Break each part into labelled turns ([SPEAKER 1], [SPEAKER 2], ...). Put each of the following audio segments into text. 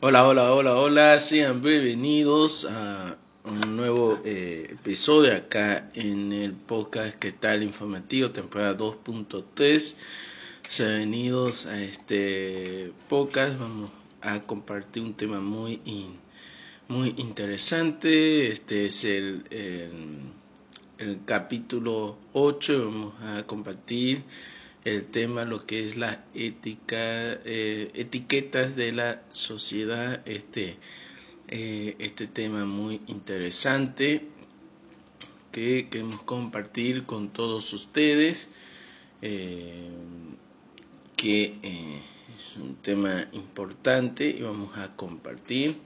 [SPEAKER 1] Hola, hola, hola, hola, sean bienvenidos a un nuevo eh, episodio acá en el podcast que tal informativo, temporada 2.3. Sean bienvenidos a este podcast, vamos a compartir un tema muy, muy interesante. Este es el, el, capítulo 8, vamos a compartir el tema, lo que es la ética, eh, etiquetas de la sociedad, este, eh, este tema muy interesante que queremos compartir con todos ustedes, eh, que es un tema importante y vamos a compartir.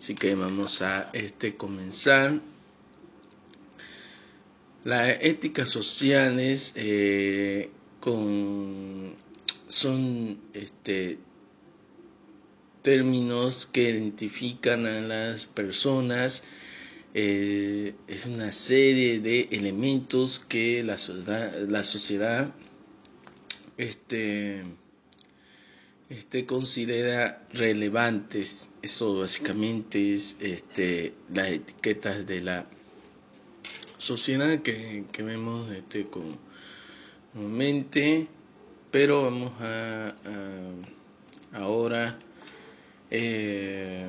[SPEAKER 1] Así que vamos a este comenzar las éticas sociales eh, son este, términos que identifican a las personas. Eh, es una serie de elementos que la sociedad, la sociedad este, este, considera relevantes. Eso básicamente es este, las etiquetas de la sociedad que, que vemos este, con mente, pero vamos a, ahora eh,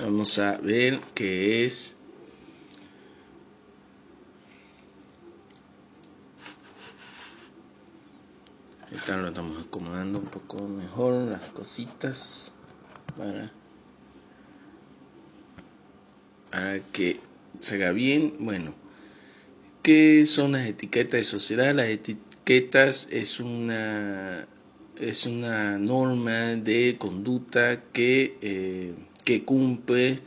[SPEAKER 1] vamos a ver qué es Ahorita lo estamos acomodando un poco mejor las cositas para, para que se haga bien. Bueno, ¿qué son las etiquetas de sociedad? Las etiquetas es una, es una norma de conducta que, eh, que cumple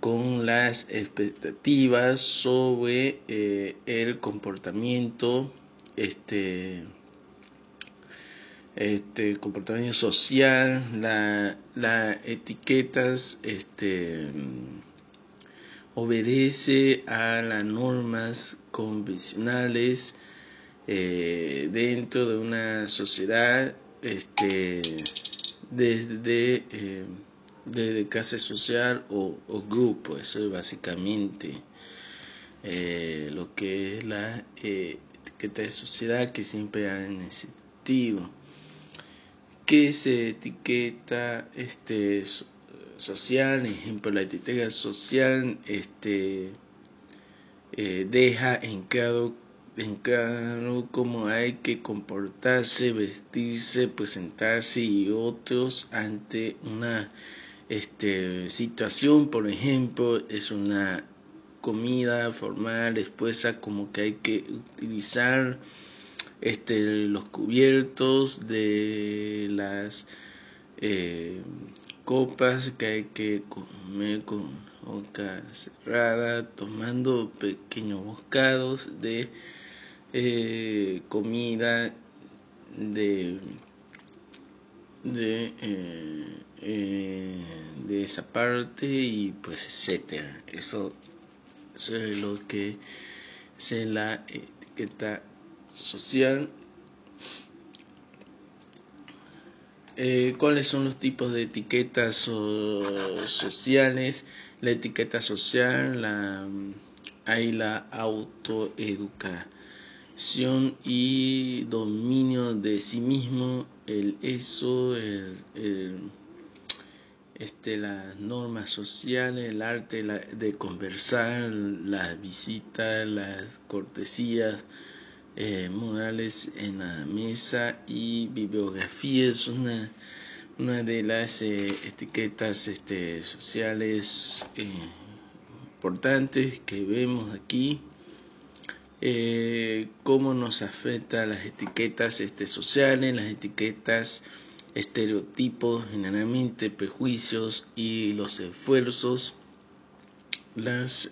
[SPEAKER 1] con las expectativas sobre eh, el comportamiento este este comportamiento social la, las etiquetas este obedece a las normas convencionales eh, dentro de una sociedad este, desde, eh, desde social o, grupo. Eso es básicamente eh, lo que es la etiqueta de sociedad que siempre han existido. que se etiqueta este, social, ejemplo, la etiqueta social este, eh, deja en claro, en claro cómo hay que comportarse, vestirse, presentarse y otros ante una este, situación, por ejemplo, es una comida formal expuesta como que hay que utilizar este, los cubiertos de las eh, copas que hay que comer con boca cerrada, tomando pequeños boscados de eh, comida de de, eh, eh, de esa parte y pues etcétera. Eso, es lo que es la etiqueta social Eh, ¿Cuáles son los tipos de etiquetas sociales? La etiqueta social, la, hay la autoeducación y dominio de sí mismo, el eso, el, este, las normas sociales, el arte de conversar, las visitas, las cortesías, eh, modales en la mesa y bibliografía es una, una de las eh, etiquetas este, sociales eh, importantes que vemos aquí. cómo nos afecta las etiquetas este, sociales, las etiquetas estereotipos, generalmente prejuicios y los esfuerzos, las,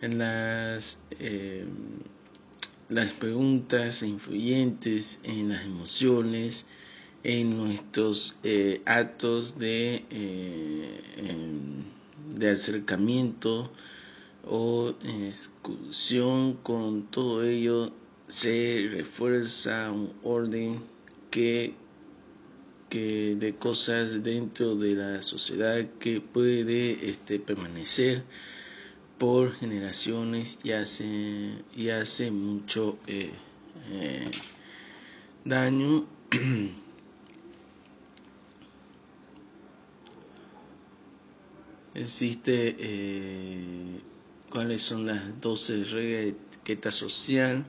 [SPEAKER 1] las las preguntas influyentes en las emociones, en nuestros eh, actos de, eh, em, de acercamiento o excursión, con todo ello se refuerza un orden que, que de cosas dentro de la sociedad que puede este, permanecer por generaciones y hace, y hace mucho eh, eh, daño. Existe eh, cuáles son las 12 reglas de etiqueta social,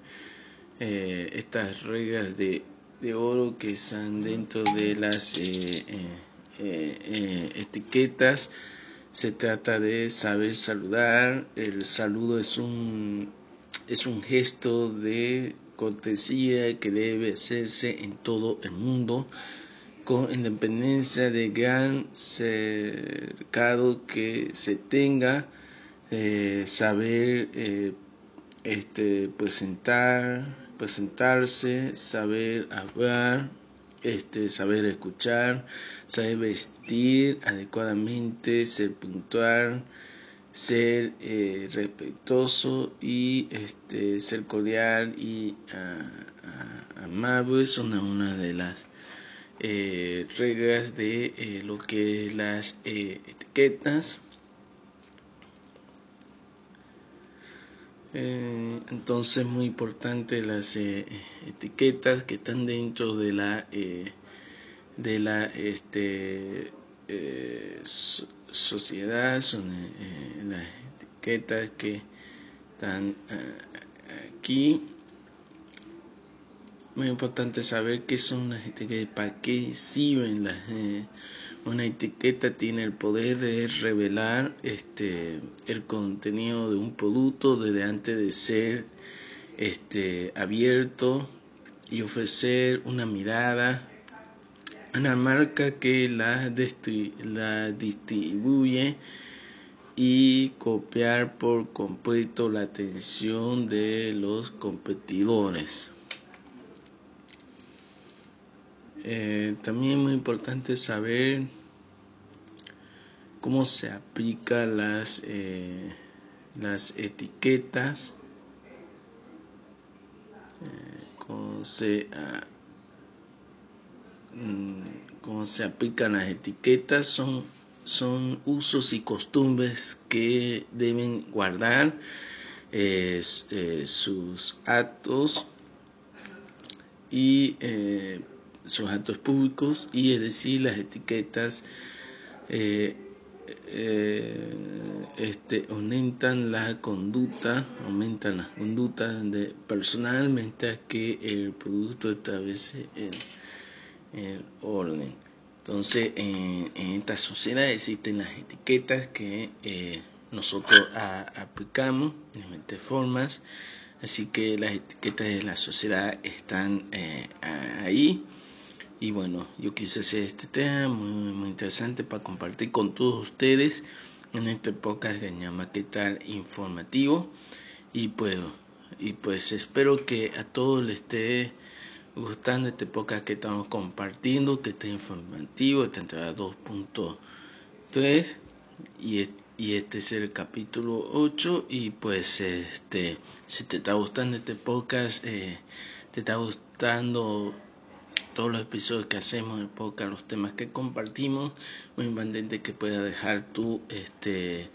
[SPEAKER 1] estas reglas de, de, oro que están dentro de las etiquetas se trata de saber saludar. El saludo es un, es un gesto de cortesía que debe hacerse en todo el mundo con independencia de gran cercado que se tenga, eh, saber eh, este, presentar, presentarse, saber hablar, este, saber escuchar, saber vestir adecuadamente, ser puntual, ser eh, respetuoso y este, ser cordial y amable son una de las eh, reglas de eh, lo que es las etiquetas. Entonces muy importante las etiquetas que están dentro de la de la este, eh, sociedad, son eh, las etiquetas que están eh, aquí. Muy importante saber qué son las etiquetas, para qué sirven las una etiqueta tiene el poder de revelar este el contenido de un producto desde antes de ser este abierto y ofrecer una mirada una marca que la, la distribuye y copiar por completo la atención de los competidores. Eh, también es muy importante saber cómo se aplican las, eh, las etiquetas, eh, cómo se Mm, cómo se aplican las etiquetas. Son, son usos y costumbres que deben guardar eh, sus actos y sus actos públicos y es decir las etiquetas este, aumentan la conducta aumentan las conductas de personalmente que el producto establece el orden. Entonces, en, esta sociedad existen las etiquetas que eh, nosotros aplicamos de diferentes formas. Así que las etiquetas de la sociedad están eh, ahí. Y bueno, yo quise hacer este tema muy, muy interesante para compartir con todos ustedes en este podcast que ¿Qué tal? Informativo. Y, puedo, y pues espero que a todos les esté gustando este podcast que estamos compartiendo, que está informativo, esta entrada 2.3 y, y este es el capítulo 8 y pues este si te está gustando este podcast, eh, te está gustando todos los episodios que hacemos en podcast, los temas que compartimos, muy importante que puedas dejar tu este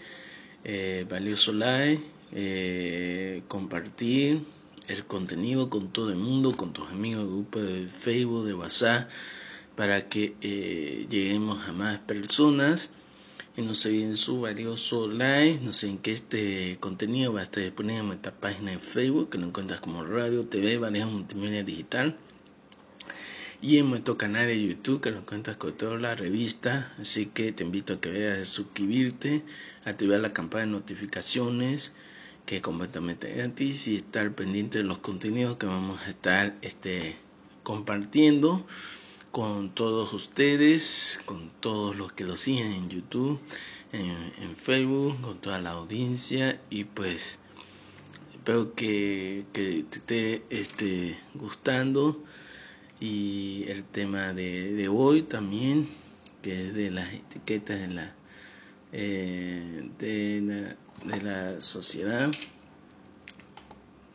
[SPEAKER 1] eh, valioso like, eh, compartir el contenido con todo el mundo, con tus amigos, grupo de Facebook, de WhatsApp, para que eh, lleguemos a más personas y no se olviden su valioso like, no sé en qué este contenido va a estar disponible en nuestra página de Facebook, que lo encuentras como Radio TV Valejo Multimedia Digital. Y en nuestro canal de YouTube, que lo encuentras con toda la revista. Así que te invito a que veas suscribirte, activar la campana de notificaciones que es completamente gratis y estar pendiente de los contenidos que vamos a estar este, compartiendo con todos ustedes, con todos los que lo siguen en YouTube, en, Facebook, con toda la audiencia y pues espero que, que te esté este, gustando y el tema de, de hoy también que es de las etiquetas de la, eh, de la de la sociedad.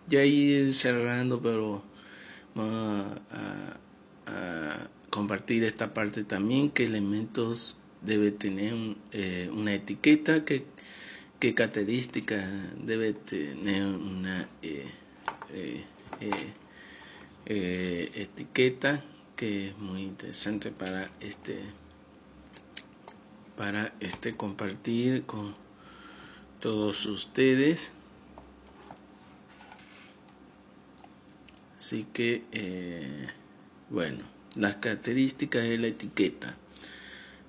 [SPEAKER 1] Ya ir cerrando, pero vamos a, compartir esta parte también, que elementos debe tener eh, una etiqueta, que, qué características debe tener una eh, eh, etiqueta, que es muy interesante para este para este compartir con todos ustedes Así que, eh, bueno, las características de la etiqueta.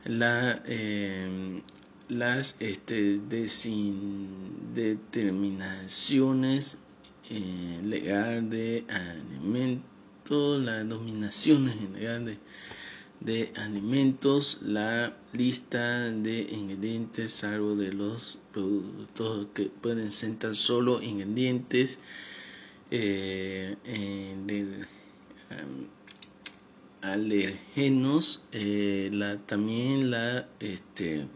[SPEAKER 1] La, eh, las este, determinaciones eh, legal de alimentos, las dominaciones legal de, de alimentos, la lista de ingredientes, salvo de los productos que pueden ser tan solo ingredientes, eh, eh, alergenos, eh, la, también la, este,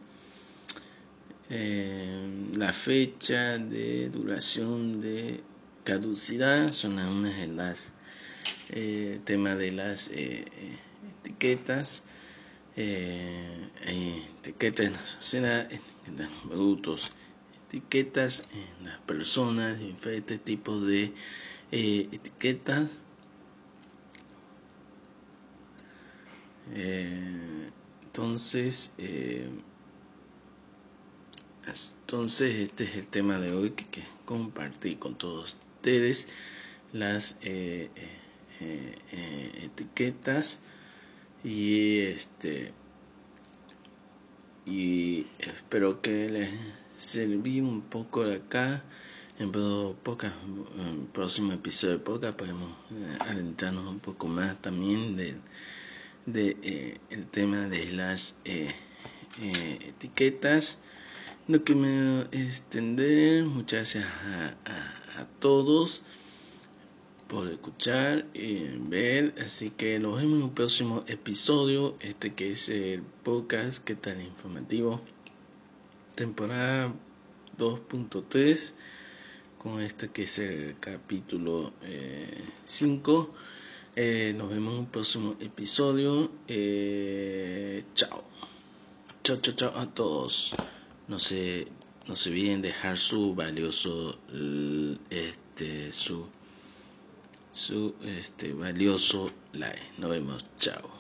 [SPEAKER 1] eh, la fecha de duración de caducidad son algunas de las eh, tema de las eh, etiquetas etiquetas en la sociedad en los productos etiquetas en las personas diferentes tipos de eh, etiquetas. Eh, entonces eh, entonces este es el tema de hoy que, que compartí con todos ustedes las etiquetas y este y espero que les serví un poco de acá. En el próximo episodio de podcast podemos eh, adentrarnos un poco más también de, eh, el tema de las eh, etiquetas no que me extender muchas gracias a, todos por escuchar y ver así que nos vemos en un próximo episodio este que es el podcast que tan informativo temporada 2.3 con este que es el capítulo 5. Eh, eh, nos vemos en un próximo episodio. Eh, chao. Chao, chao, chao a todos. No se, no se olviden dejar su valioso, este, su, su, este, valioso like. Nos vemos. Chao.